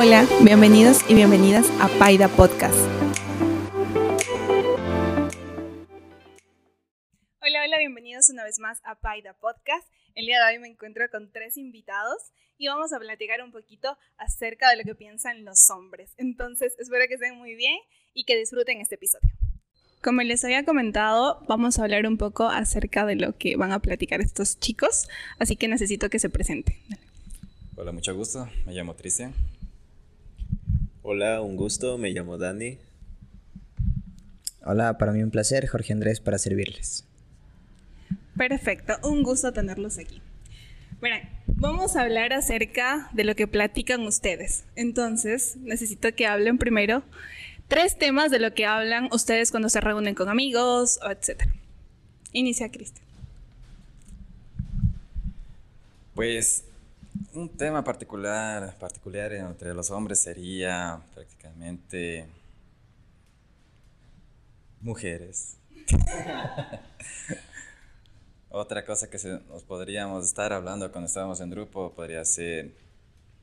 Hola, bienvenidos y bienvenidas a Paida Podcast. Hola, hola, bienvenidos una vez más a Paida Podcast. El día de hoy me encuentro con tres invitados y vamos a platicar un poquito acerca de lo que piensan los hombres. Entonces, espero que estén muy bien y que disfruten este episodio. Como les había comentado, vamos a hablar un poco acerca de lo que van a platicar estos chicos, así que necesito que se presenten. Hola, mucho gusto. Me llamo Cristian. Hola, un gusto. Me llamo Dani. Hola, para mí un placer, Jorge Andrés, para servirles. Perfecto, un gusto tenerlos aquí. Bueno, vamos a hablar acerca de lo que platican ustedes. Entonces, necesito que hablen primero tres temas de lo que hablan ustedes cuando se reúnen con amigos, etc. Inicia Cristian. Pues un tema particular, particular entre los hombres sería prácticamente mujeres. Otra cosa que nos podríamos estar hablando cuando estábamos en grupo podría ser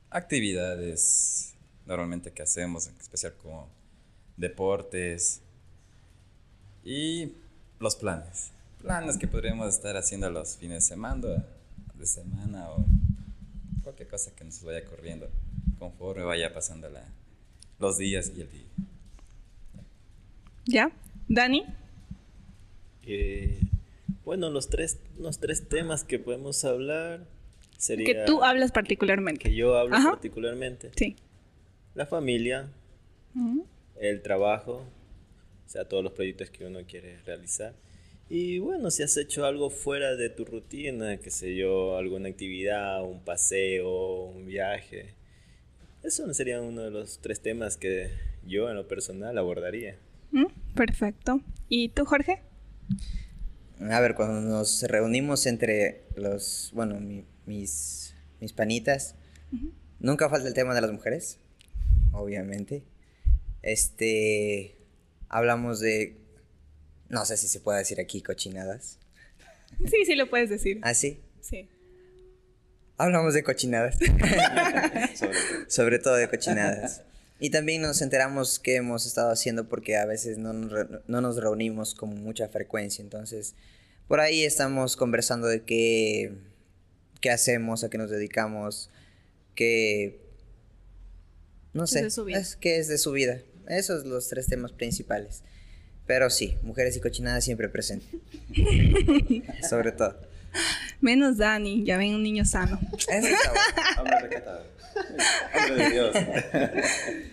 actividades normalmente que hacemos, en especial como deportes y los planes. Planes que podríamos estar haciendo los fines de semana, de semana o cualquier cosa que nos vaya corriendo conforme vaya pasando la, los días y el día. ¿Ya? ¿Dani? Eh, bueno, los tres, los tres temas que podemos hablar sería... Que tú hablas particularmente. Que yo hablo particularmente. Sí. La familia, el trabajo, o sea, todos los proyectos que uno quiere realizar. Y bueno, si has hecho algo fuera de tu rutina, qué sé yo, alguna actividad, un paseo, un viaje, eso sería uno de los tres temas que yo en lo personal abordaría. Mm, perfecto. ¿Y tú, Jorge? A ver, cuando nos reunimos entre los, bueno, mis, mis panitas, nunca falta el tema de las mujeres, obviamente. Este, hablamos de, no sé si se puede decir aquí cochinadas. Sí, sí lo puedes decir. ¿Ah, sí? Sí. Hablamos de cochinadas. Sobre, todo de cochinadas. Y también nos enteramos qué hemos estado haciendo porque a veces no nos, no nos reunimos con mucha frecuencia. Entonces, por ahí estamos conversando de qué, qué hacemos, a qué nos dedicamos, qué... No sé, es qué es de su vida. Esos son los tres temas principales. Pero sí, mujeres y cochinadas siempre presentes. Sobre todo. Menos Dani, ya ven un niño sano. Hombre Hombre de Dios.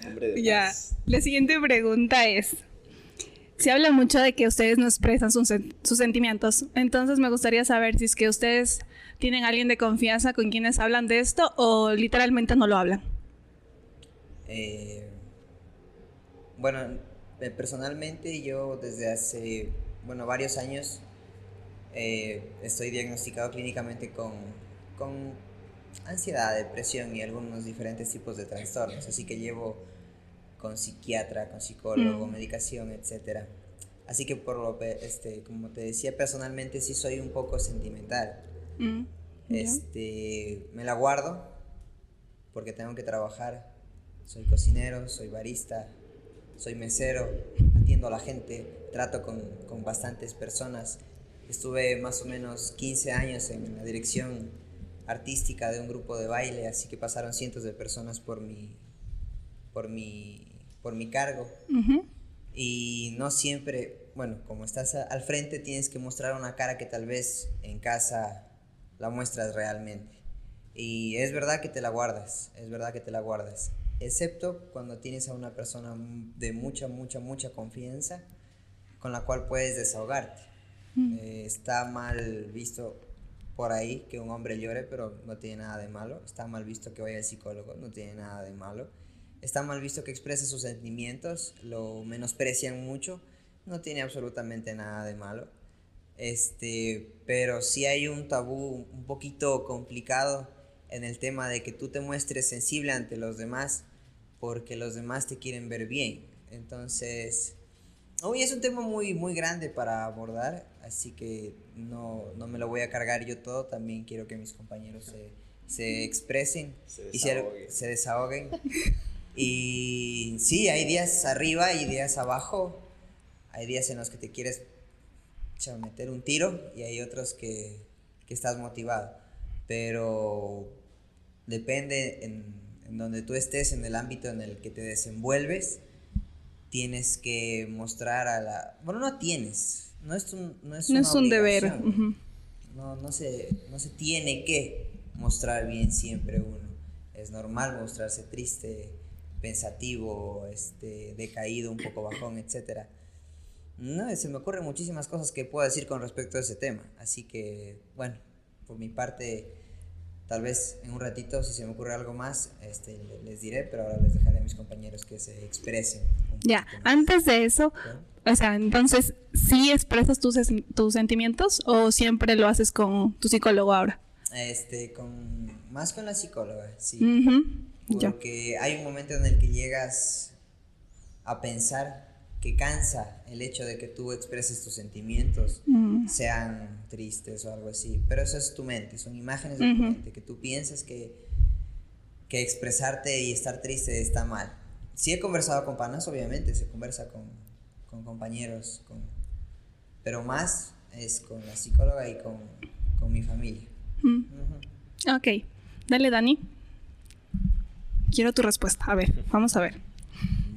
Hombre de ya. La siguiente pregunta es. Se habla mucho de que ustedes nos expresan sus, sus, sentimientos. Entonces me gustaría saber si es que ustedes tienen alguien de confianza con quienes hablan de esto o literalmente no lo hablan. Eh, bueno, personalmente yo desde hace, bueno, varios años eh, estoy diagnosticado clínicamente con, con ansiedad, depresión y algunos diferentes tipos de trastornos, así que llevo con psiquiatra, con psicólogo, mm. medicación, etc. Así que por lo este, como te decía personalmente sí soy un poco sentimental. Mm, este, me la guardo porque tengo que trabajar. Soy cocinero, soy barista, soy mesero, atiendo a la gente, trato con, con, bastantes personas. Estuve más o menos 15 años en la dirección artística de un grupo de baile, así que pasaron cientos de personas por mi, por mi, por mi cargo. Y no siempre, bueno, como estás al frente tienes que mostrar una cara que tal vez en casa la muestras realmente. Y es verdad que te la guardas, es verdad que te la guardas excepto cuando tienes a una persona de mucha, mucha, mucha confianza con la cual puedes desahogarte. Mm. Eh, está mal visto por ahí que un hombre llore, pero no tiene nada de malo. Está mal visto que vaya al psicólogo, no tiene nada de malo. Está mal visto que exprese sus sentimientos, lo menosprecian mucho, no tiene absolutamente nada de malo. Este, pero sí hay un tabú un poquito complicado en el tema de que tú te muestres sensible ante los demás porque los demás te quieren ver bien. Entonces, hoy es un tema muy, muy grande para abordar, así que no, no me lo voy a cargar yo todo, también quiero que mis compañeros se, se expresen se y se, se desahoguen. Y sí, hay días arriba y días abajo. Hay días en los que te quieres meter un tiro y hay otros que, que estás motivado. Pero depende en, en, donde tú estés, en el ámbito en el que te desenvuelves, tienes que mostrar a la... Bueno, no tienes, no es un, no es no es un deber. no, no, se, no se tiene que mostrar bien siempre uno. Es normal mostrarse triste, pensativo, este, decaído, un poco bajón, etc. No, se me ocurren muchísimas cosas que puedo decir con respecto a ese tema. Así que, bueno, por mi parte, tal vez en un ratito, si se me ocurre algo más, este, les diré, pero ahora les dejaré a mis compañeros que se expresen. Ya, antes de eso, o sea, entonces, ¿sí expresas tus, tus sentimientos o siempre lo haces con tu psicólogo ahora? Este, con, más con la psicóloga, sí. Porque hay un momento en el que llegas a pensar que cansa el hecho de que tú expreses tus sentimientos, mm. sean tristes o algo así. Pero eso es tu mente, son imágenes de tu mente, que tú piensas que, que expresarte y estar triste está mal. Sí he conversado con panas, obviamente, se conversa con, con compañeros, con, pero más es con la psicóloga y con, con mi familia. Ok, dale Dani. Quiero tu respuesta. A ver, vamos a ver.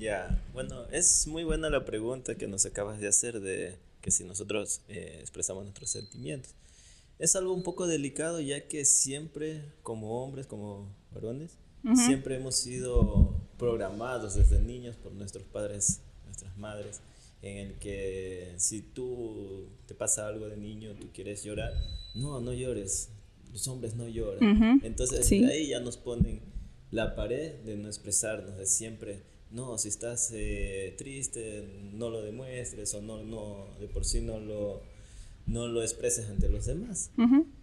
Ya, bueno, es muy buena la pregunta que nos acabas de hacer de que si nosotros eh, expresamos nuestros sentimientos. Es algo un poco delicado ya que siempre como hombres, como varones, siempre hemos sido programados desde niños por nuestros padres, nuestras madres, en el que si tú te pasa algo de niño, tú quieres llorar, no, no llores, los hombres no lloran. Entonces ahí ya nos ponen la pared de no expresarnos, de siempre, no, si estás eh, triste, no lo demuestres o no, no, de por sí no lo, no lo expreses ante los demás.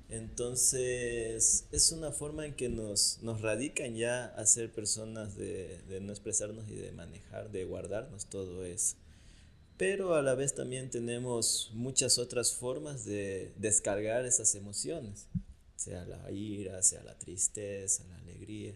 Entonces, es una forma en que nos, nos radican ya a ser personas de, de, no expresarnos y de manejar, de guardarnos todo eso. Pero a la vez también tenemos muchas otras formas de descargar esas emociones sea la ira, sea la tristeza, la alegría.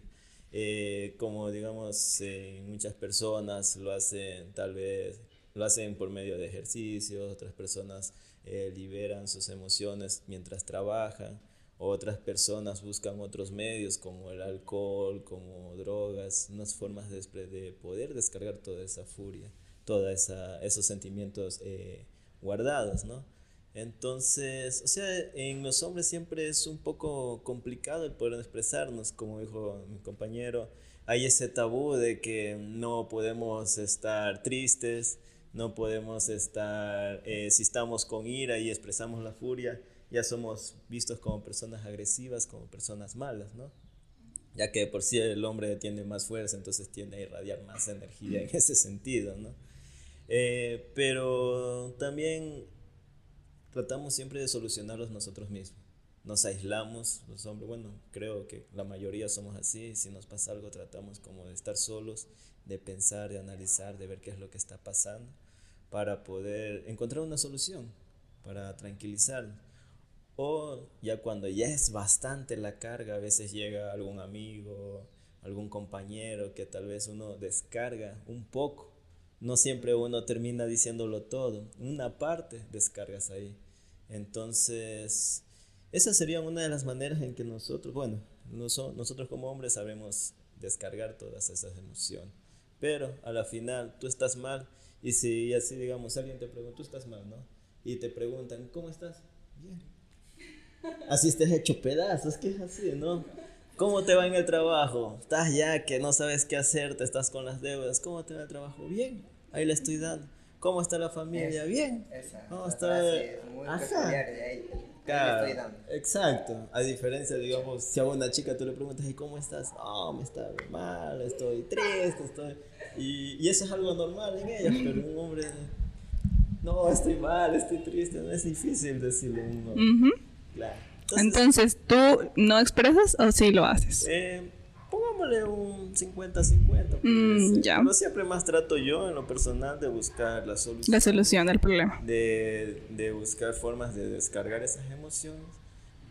Eh, como digamos, muchas personas lo hacen tal vez, lo hacen por medio de ejercicios, otras personas eh, liberan sus emociones mientras trabajan, otras personas buscan otros medios como el alcohol, como drogas, unas formas de, de poder descargar toda esa furia, todos esos sentimientos eh, guardados, ¿no? Entonces, o sea, en los hombres siempre es un poco complicado el poder expresarnos, como dijo mi compañero. Hay ese tabú de que no podemos estar tristes, no podemos estar, eh, si estamos con ira y expresamos la furia, ya somos vistos como personas agresivas, como personas malas, ¿no? Ya que por sí el hombre tiene más fuerza, entonces tiende a irradiar más energía en ese sentido, ¿no? Eh, pero también tratamos siempre de solucionarlos nosotros mismos. Nos aislamos, los hombres, bueno, creo que la mayoría somos así, si nos pasa algo tratamos como de estar solos, de pensar, de analizar, de ver qué es lo que está pasando, para poder encontrar una solución, para tranquilizarnos. O ya cuando ya es bastante la carga, a veces llega algún amigo, algún compañero que tal vez uno descarga un poco. No siempre uno termina diciéndolo todo, una parte descargas ahí. Entonces, esa sería una de las maneras en que nosotros, bueno, nosotros como hombres sabemos descargar todas esas emociones. Pero a la final tú estás mal y si así digamos alguien te pregunta, tú estás mal, ¿no? Y te preguntan, ¿cómo estás? Bien. Así estés hecho pedazos, que es así, ¿no? ¿Cómo te va en el trabajo? Estás ya que no sabes qué hacer, te estás con las deudas. ¿Cómo te va el trabajo? Bien, ahí le estoy dando. ¿Cómo está la familia? Bien. ¿Cómo está? Muy Ajá. exacto. A diferencia, digamos, si a una chica tú le preguntas, ¿y cómo estás? No, me está mal, estoy triste, estoy... Y, y eso es algo normal en ella, pero un hombre, no, estoy mal, estoy triste, no es difícil decirlo uno. Claro. Entonces, ¿tú no expresas o sí lo haces? Eh, pongámosle un 50-50. Mm, ya. Pero siempre más trato yo en lo personal de buscar la solución. La solución del problema. De, de buscar formas de descargar esas emociones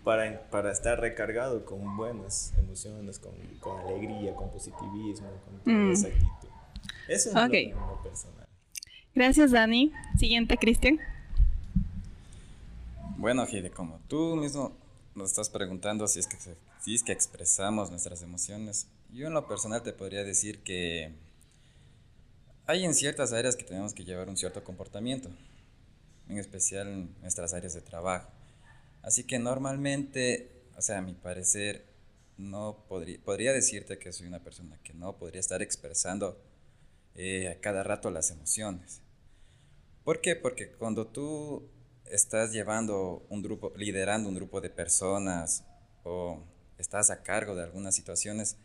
para, para estar recargado con buenas emociones, con, con alegría, con positivismo, con toda Mm. esa actitud. Eso es lo Ok. que- lo personal. Gracias, Dani. Siguiente, Cristian. Bueno, Gide, como tú mismo nos estás preguntando si es, que, si es que expresamos nuestras emociones, yo en lo personal te podría decir que hay en ciertas áreas que tenemos que llevar un cierto comportamiento, en especial en nuestras áreas de trabajo. Así que normalmente, o sea, a mi parecer, no podría, podría decirte que soy una persona que no podría estar expresando eh, a cada rato las emociones. ¿Por qué? Porque cuando tú estás llevando un grupo, liderando un grupo de personas o estás a cargo de algunas situaciones,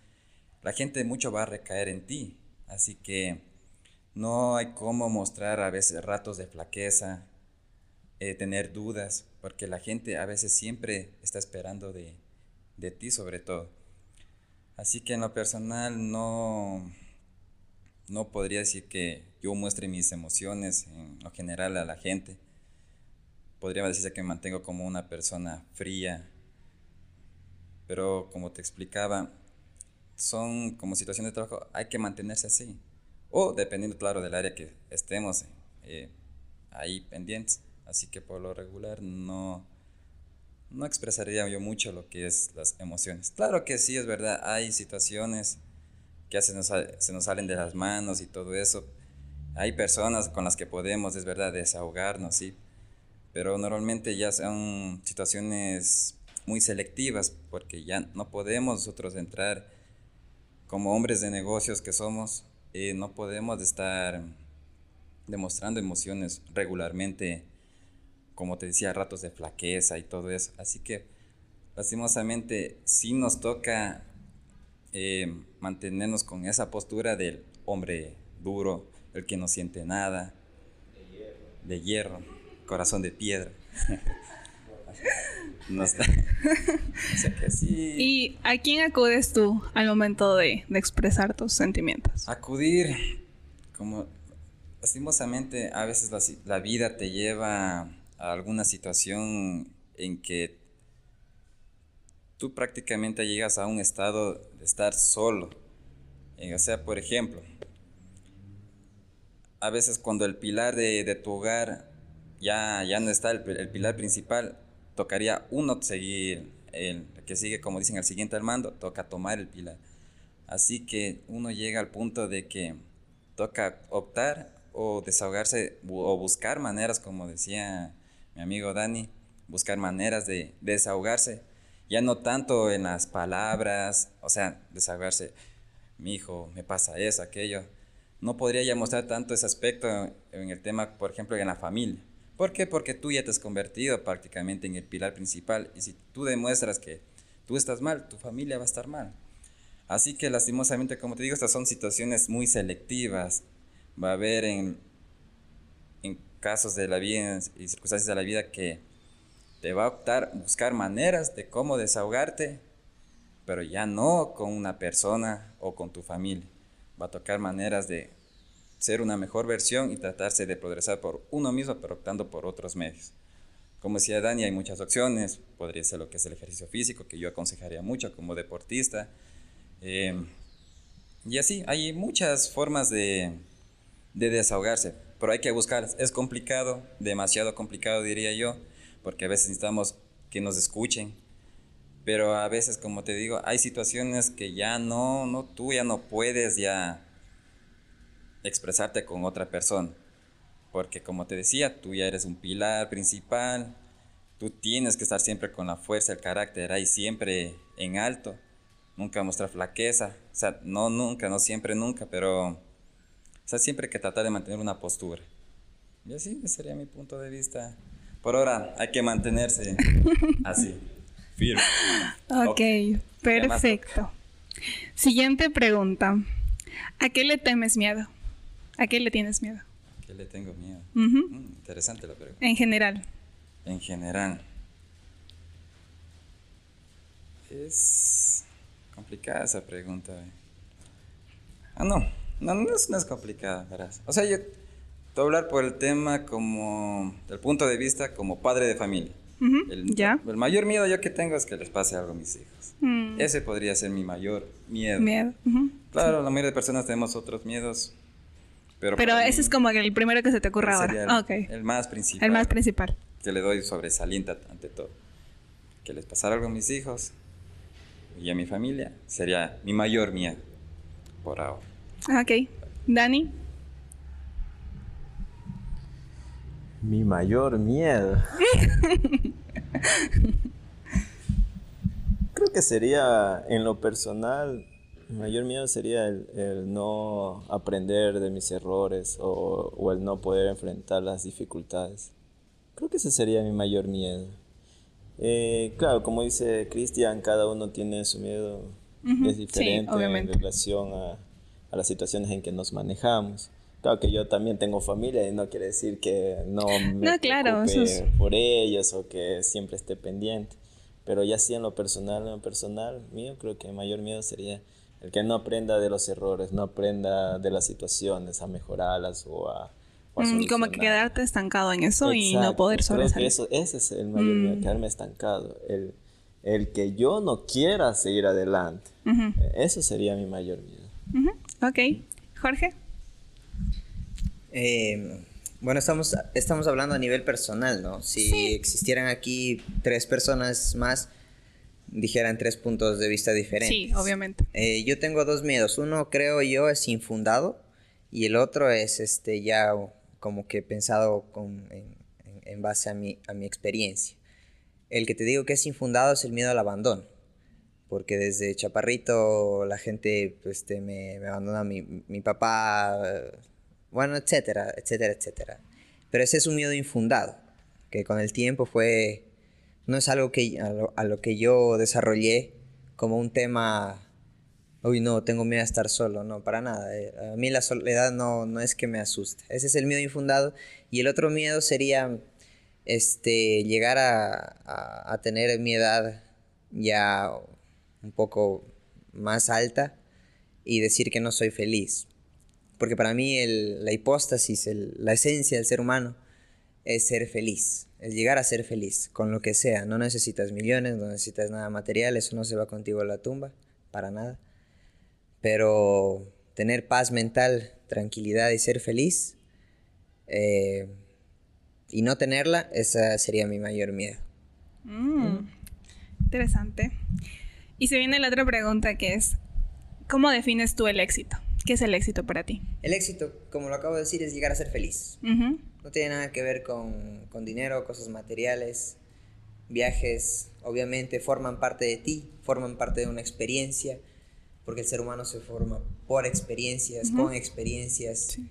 la gente mucho va a recaer en ti. Así que no hay cómo mostrar a veces ratos de flaqueza, eh, tener dudas, porque la gente a veces siempre está esperando de, de ti sobre todo. Así que en lo personal no, no podría decir que yo muestre mis emociones en lo general a la gente. Podría decirse que me mantengo como una persona fría, pero como te explicaba, son como situaciones de trabajo, hay que mantenerse así. O dependiendo, claro, del área que estemos eh, ahí pendientes. Así que por lo regular no, no expresaría yo mucho lo que es las emociones. Claro que sí, es verdad, hay situaciones que se nos, se nos salen de las manos y todo eso. Hay personas con las que podemos, es verdad, desahogarnos, sí. Pero normalmente ya son situaciones muy selectivas porque ya no podemos nosotros entrar como hombres de negocios que somos, eh, no podemos estar demostrando emociones regularmente, como te decía, ratos de flaqueza y todo eso. Así que, lastimosamente, sí nos toca eh, mantenernos con esa postura del hombre duro, el que no siente nada, de hierro, corazón de piedra. No está- o sea que sí. ¿Y a quién acudes tú al momento de, de expresar tus sentimientos? Acudir, como lastimosamente a veces la, la vida te lleva a alguna situación en que tú prácticamente llegas a un estado de estar solo. Eh, o sea, por ejemplo, a veces cuando el pilar de, de tu hogar ya, ya no está, el pilar principal, tocaría uno seguir, el que sigue, como dicen, el siguiente al mando, toca tomar el pilar. Así que uno llega al punto de que toca optar o desahogarse o buscar maneras, como decía mi amigo Dani, buscar maneras de desahogarse. Ya no tanto en las palabras, o sea, desahogarse, mi hijo, me pasa eso, aquello. No podría ya mostrar tanto ese aspecto en el tema, por ejemplo, en la familia. ¿Por qué? Porque tú ya te has convertido prácticamente en el pilar principal y si tú demuestras que tú estás mal, tu familia va a estar mal. Así que lastimosamente, como te digo, estas son situaciones muy selectivas. Va a haber en, en casos de la vida y circunstancias de la vida que te va a optar buscar maneras de cómo desahogarte, pero ya no con una persona o con tu familia. Va a tocar maneras de ser una mejor versión y tratarse de progresar por uno mismo, pero optando por otros medios. Como decía Dani, hay muchas opciones. Podría ser lo que es el ejercicio físico, que yo aconsejaría mucho como deportista. Eh, y así, hay muchas formas de, de desahogarse, pero hay que buscarlas. Es complicado, demasiado complicado diría yo, porque a veces necesitamos que nos escuchen, pero a veces, como te digo, hay situaciones que ya no, no, tú ya no puedes ya expresarte con otra persona, porque como te decía, tú ya eres un pilar principal, tú tienes que estar siempre con la fuerza, el carácter ahí siempre en alto, nunca mostrar flaqueza, o sea, no nunca, no siempre, nunca, pero, o sea, siempre hay que tratar de mantener una postura. Y así ese sería mi punto de vista. Por ahora hay que mantenerse así, firme. Ok, perfecto. Siguiente pregunta. ¿A qué le temes miedo? ¿A qué le tienes miedo? ¿A qué le tengo miedo? Mm, interesante la pregunta. En general. En general. Es complicada esa pregunta. eh. Ah, no. No, no es, no es complicada, verás. O sea, yo te voy a hablar por el tema como, del punto de vista como padre de familia. El, ya. el mayor miedo yo que tengo es que les pase algo a mis hijos. Mm, Ese podría ser mi mayor miedo. miedo. Claro, la mayoría de personas tenemos otros miedos. Pero, Pero ese mí, es como el primero que se te sería ahora. el, Ah, ok. el más principal. El más principal. que le doy sobresaliente ante todo. Que les pasara algo a mis hijos y a mi familia sería mi mayor miedo por ahora. Ah, Ok. Dani. Mi mayor miedo. Creo que sería, en lo personal, mi mayor miedo sería el, el no aprender de mis errores o, o el no poder enfrentar las dificultades. Creo que ese sería mi mayor miedo. Eh, claro, como dice Cristian, cada uno tiene su miedo, Ujú, es sí, diferente en obviamente. relación a, a las situaciones en que nos manejamos. Claro que yo también tengo familia y no quiere decir que no me No, claro, es- por ellos o que siempre esté pendiente. Pero ya sí en lo personal, en lo personal mío, creo que el mayor miedo sería el que no aprenda de los errores, no aprenda de las situaciones a mejorarlas o a, o a Mm, como que quedarte estancado en eso y no Exacto, poder creo que sobresalir. eso, ese es el mayor miedo, Mm. quedarme estancado. El, el que yo no quiera seguir adelante. Ujú, Eso sería mi mayor miedo. ujú. Ok. Jorge. Eh, bueno, estamos, estamos hablando a nivel personal, ¿no? Si existieran aquí tres personas más, dijeran tres puntos de vista diferentes. Sí, obviamente. Eh, yo tengo dos miedos. Uno, creo yo, es infundado y el otro es este ya como que pensado con, en, en- base a mi, a mi experiencia. El que te digo que es infundado es el miedo al abandono. Porque desde chaparrito la gente este, me, me abandona mi, mi papá, bueno, etcétera, etcétera, etcétera. Pero ese es un miedo infundado, que con el tiempo fue, no es algo que, a lo, que yo desarrollé como un tema, uy, no, tengo miedo a estar solo, no, para nada. eh, A mí la soledad no, no es que me asuste. Ese es el miedo infundado. Y el otro miedo sería este, llegar a, a, tener mi edad ya un poco más alta y decir que no soy feliz. Porque para mí el- la hipóstasis, la esencia del ser humano es ser feliz, es llegar a ser feliz con lo que sea. No necesitas millones, no necesitas nada material, eso no se va contigo a la tumba, para nada. Pero tener paz mental, tranquilidad y ser feliz, eh, y no tenerla, esa sería mi mayor miedo. Mm, Interesante. Y se viene la otra pregunta que es, ¿cómo defines tú el éxito? ¿Qué es el éxito para ti? El éxito, como lo acabo de decir, es llegar a ser feliz. Ujú, No tiene nada que ver con, con dinero, cosas materiales, viajes, obviamente forman parte de ti, forman parte de una experiencia, porque el ser humano se forma por experiencias, con experiencias. Sí.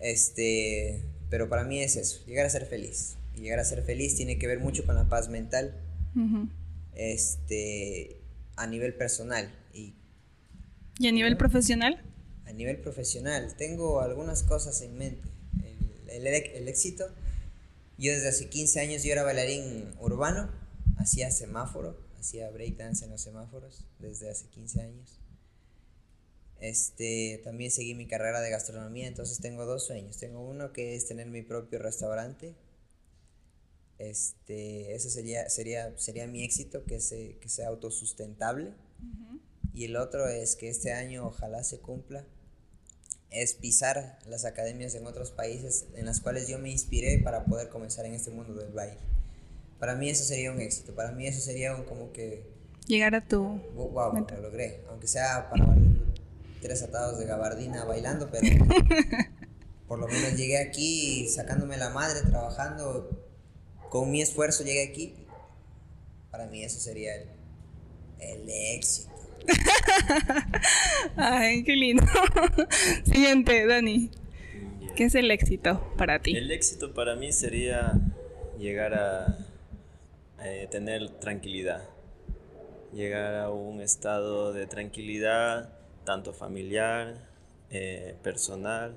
Este, pero para mí es eso, llegar a ser feliz. Y llegar a ser feliz tiene que ver mucho con la paz mental, ujú. este, a nivel personal y ¿Y a nivel profesional? a nivel profesional. Tengo algunas cosas en mente. El, éxito. Yo desde hace 15 años yo era bailarín urbano, hacía semáforo, hacía breakdance en los semáforos desde hace 15 años. Este, también seguí mi carrera de gastronomía, entonces tengo dos sueños. Tengo uno que es tener mi propio restaurante. Este, ese sería, sería, sería mi éxito, que, se, que sea autosustentable. Y el otro es que este año ojalá se cumpla, es pisar las academias en otros países en las cuales yo me inspiré para poder comenzar en este mundo del baile. Para mí eso sería un éxito, para mí eso sería un como que, Llegar a tu... wow, Meta. lo logré, aunque sea para tres atados de gabardina bailando, pero por lo menos llegué aquí sacándome la madre, trabajando, con mi esfuerzo llegué aquí. Para mí eso sería el, el éxito. Ay, qué lindo. Siguiente, Dani. ¿Qué es el éxito para ti? El éxito para mí sería llegar a eh, tener tranquilidad, llegar a un estado de tranquilidad, tanto familiar, eh, personal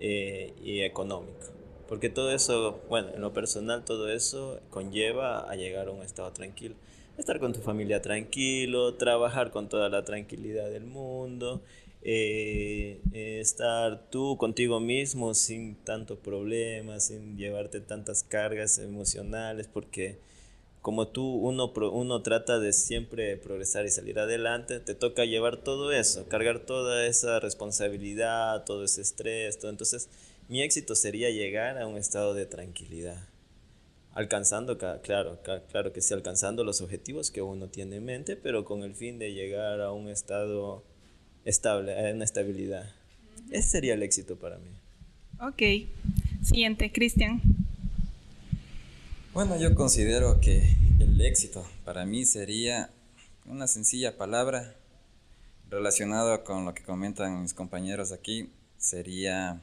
eh, y económico. Porque todo eso, bueno, en lo personal todo eso conlleva a llegar a un estado tranquilo. Estar con tu familia tranquilo, trabajar con toda la tranquilidad del mundo, eh, eh, estar tú contigo mismo sin tanto problema, sin llevarte tantas cargas emocionales, porque como tú, uno, uno trata de siempre progresar y salir adelante, te toca llevar todo eso, cargar toda esa responsabilidad, todo ese estrés, todo. Entonces, mi éxito sería llegar a un estado de tranquilidad. Alcanzando, claro, claro que sí, alcanzando los objetivos que uno tiene en mente, pero con el fin de llegar a un estado estable, a una estabilidad. Ese sería el éxito para mí. Ok. Siguiente, Cristian. Bueno, yo considero que el éxito para mí sería una sencilla palabra relacionada con lo que comentan mis compañeros aquí, sería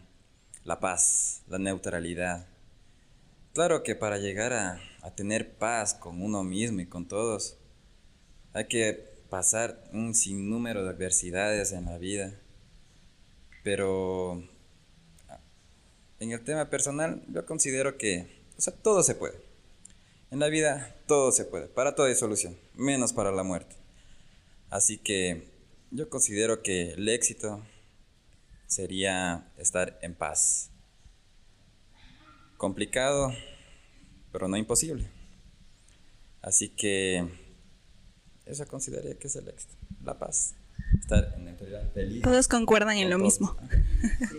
la paz, la neutralidad. Claro que para llegar a, a tener paz con uno mismo y con todos, hay que pasar un sinnúmero de adversidades en la vida. Pero en el tema personal, yo considero que, o sea, todo se puede. En la vida todo se puede, para todo hay solución, menos para la muerte. Así que yo considero que el éxito sería estar en paz. Complicado, pero no imposible. Así que eso consideraría que es el éxito, la paz. Estar en neutralidad, feliz. Todos concuerdan en lo mismo.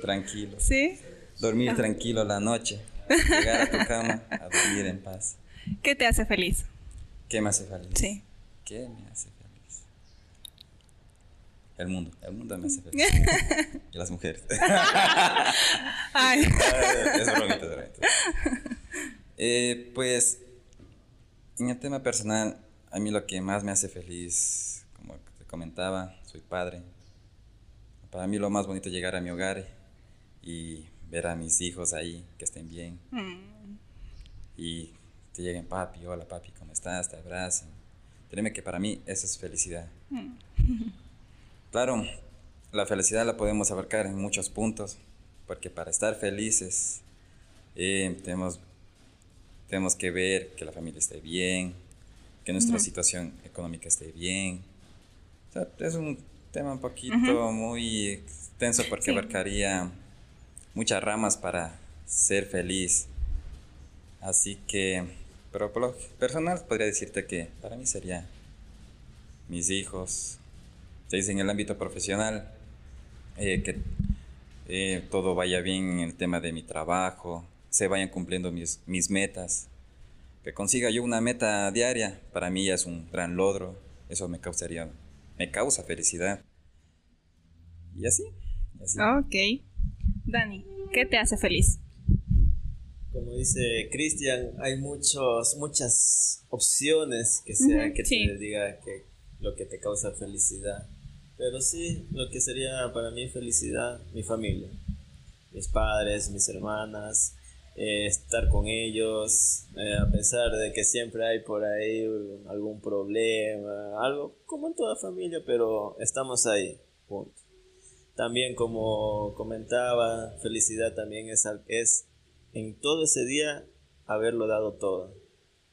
Tranquilo. ¿Sí? Dormir tranquilo la noche. Llegar a tu cama a dormir en paz. ¿Qué te hace feliz? ¿Qué me hace feliz? Sí. ¿Qué me hace feliz? El mundo. El mundo me hace feliz. y las mujeres. Ay. es bromita, es bromita. Eh, pues, en el tema personal, a mí lo que más me hace feliz, como te comentaba, soy padre. Para mí lo más bonito es llegar a mi hogar y ver a mis hijos ahí, que estén bien. Mm. Y te lleguen, papi, hola papi, ¿cómo estás? Te abracen. Créeme que para mí eso es felicidad. Mm. claro, la felicidad la podemos abarcar en muchos puntos, porque para estar felices eh, tenemos, tenemos que ver que la familia esté bien, que nuestra situación económica esté bien. es un tema un poquito muy extenso porque abarcaría muchas ramas para ser feliz. Así que pero por lo personal podría decirte que para mí sería mis hijos, se dice en el ámbito profesional, eh, que eh, todo vaya bien en el tema de mi trabajo, se vayan cumpliendo mis, mis metas, que consiga yo una meta diaria, para mí es un gran logro, eso me causaría, me causa felicidad. Y así. Y así. Ok. Dani, ¿qué te hace feliz? como dice Cristian, hay muchos, muchas opciones que sea que te diga que lo que te causa felicidad. Pero sí, lo que sería para mí felicidad, mi familia, mis padres, mis hermanas, eh, estar con ellos, eh, a pesar de que siempre hay por ahí algún problema, algo como en toda familia, pero estamos ahí, punto. También como comentaba, felicidad también es, es en todo ese día haberlo dado todo,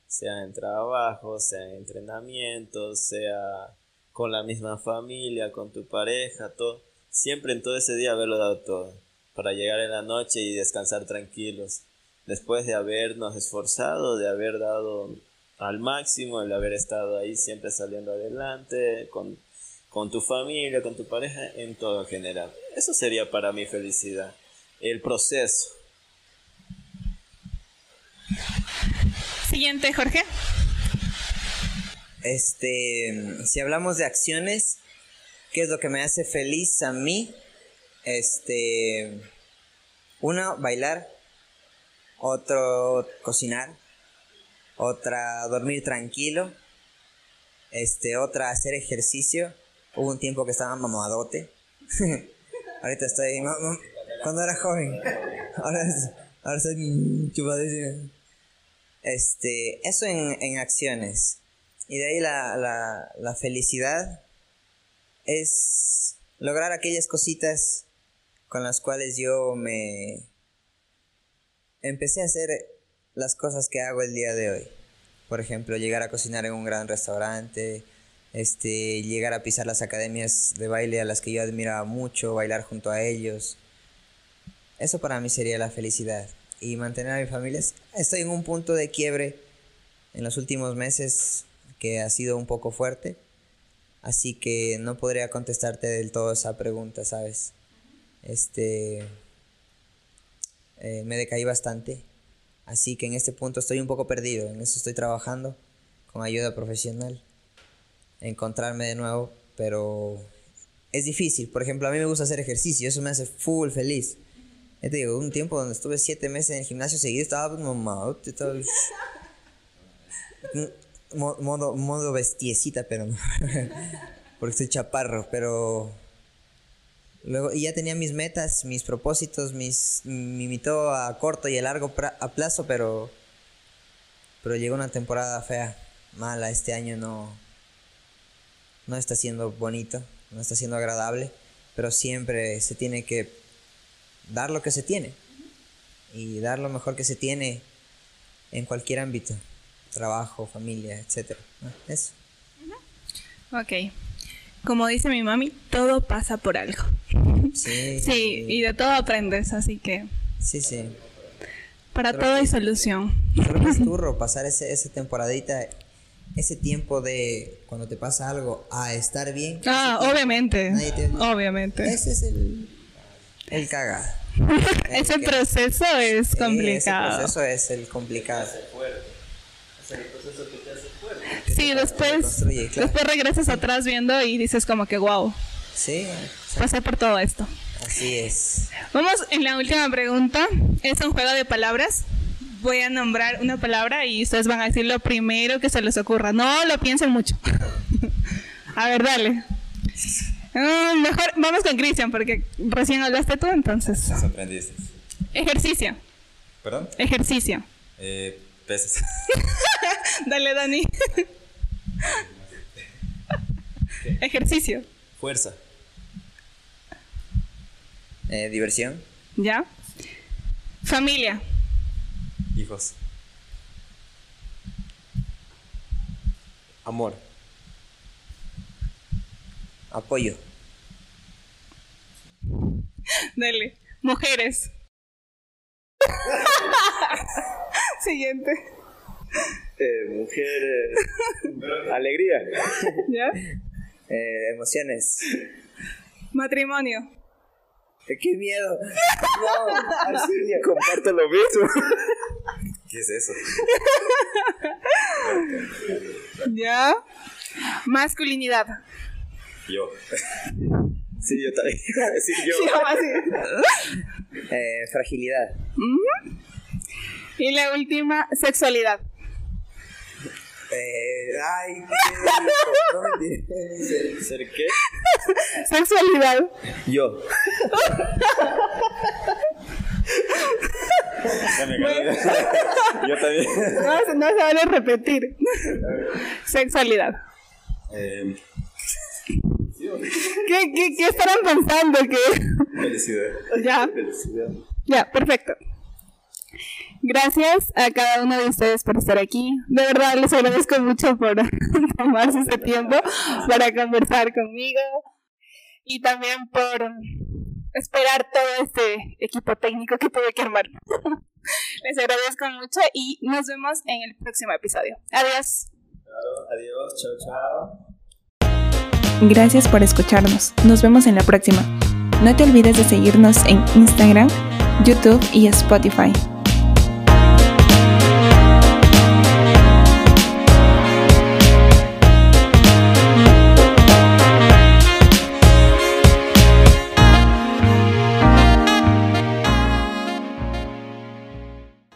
sea en trabajo, sea en entrenamiento, sea con la misma familia, con tu pareja, todo, siempre en todo ese día haberlo dado todo, para llegar en la noche y descansar tranquilos, después de habernos esforzado, de haber dado al máximo, el haber estado ahí siempre saliendo adelante, con, con tu familia, con tu pareja, en todo en general. Eso sería para mi felicidad, el proceso Siguiente, Jorge. Este, si hablamos de acciones, ¿qué es lo que me hace feliz a mí? Este, uno, bailar, otro, cocinar, otra, dormir tranquilo, este, otra, hacer ejercicio. Hubo un tiempo que estaba mamadote. Ahorita estoy, cuando era joven, ahora, ahora soy chupadísimo. Este, eso en, acciones. Y de ahí la, felicidad es lograr aquellas cositas con las cuales yo me empecé a hacer las cosas que hago el día de hoy. Por ejemplo, llegar a cocinar en un gran restaurante, este, llegar a pisar las academias de baile a las que yo admiraba mucho, bailar junto a ellos. Eso para mí sería la felicidad y mantener a mi familia. Estoy en un punto de quiebre en los últimos meses que ha sido un poco fuerte, así que no podría contestarte del todo esa pregunta, ¿sabes? Este, eh, me decaí bastante, así que en este punto estoy un poco perdido, en eso estoy trabajando con ayuda profesional, encontrarme de nuevo, pero es difícil. Por ejemplo, a mí me gusta hacer ejercicio, eso me hace full feliz. Ya te digo, un tiempo donde estuve siete meses en el gimnasio seguido, estaba mamado, estaba... modo, modo bestiecita, pero. Porque estoy chaparro, pero... Luego, y ya tenía mis metas, mis propósitos, mis, imitó a corto y a largo plazo, pero... Pero llegó una temporada fea, mala, este año no... No está siendo bonito, no está siendo agradable, pero siempre se tiene que dar lo que se tiene y dar lo mejor que se tiene en cualquier ámbito, trabajo, familia, etc. Eso. Ok. Como dice mi mami, todo pasa por algo. Sí. sí, y de todo aprendes, así que... Sí, sí. Para todo hay solución. Creo que es turro pasar ese, esa temporadita, ese tiempo de cuando te pasa algo a estar bien. Ah, obviamente. Obviamente. Ese es el, el cagado. ese proceso es complicado. ese proceso es el complicado. Sí, después, después regresas atrás viendo y dices como que wow. Sí. Pasé por todo esto. Así es. Vamos en la última pregunta. Es un juego de palabras. Voy a nombrar una palabra y ustedes van a decir lo primero que se les ocurra. No lo piensen mucho. a ver, dale. Mm, mejor vamos con Cristian porque recién hablaste tú entonces. aprendiste. Ejercicio. ¿Perdón? Ejercicio. Eh, peces. Dale, Dani. Ejercicio. Fuerza. Eh, diversión. ¿Ya? Familia. Hijos. Amor. Apoyo. Dale. Mujeres. Siguiente. Eh, mujeres. Alegría. ¿Ya? Eh, emociones. Matrimonio. Eh, ¡Qué miedo! No. Comparto lo mismo. ¿Qué es eso? ¿Ya? Masculinidad. Yo. Sí, yo también yo. Sí, así. Eh, fragilidad. Y la última, sexualidad. Eh, ay, qué no me ¿Ser qué? Sexualidad. Yo. Yo también. No, no se vale repetir. Sexualidad. Eh, ¿Qué, qué, qué estarán pensando? que felicidad. Ya. Felicidad. Ya, perfecto. Gracias a cada uno de ustedes por estar aquí. De verdad, les agradezco mucho por tomarse este tiempo para conversar conmigo y también por esperar todo este equipo técnico que tuve que armar. les agradezco mucho y nos vemos en el próximo episodio. Adiós. Adiós, chao, chao. Gracias por escucharnos. Nos vemos en la próxima. No te olvides de seguirnos en Instagram, YouTube y Spotify.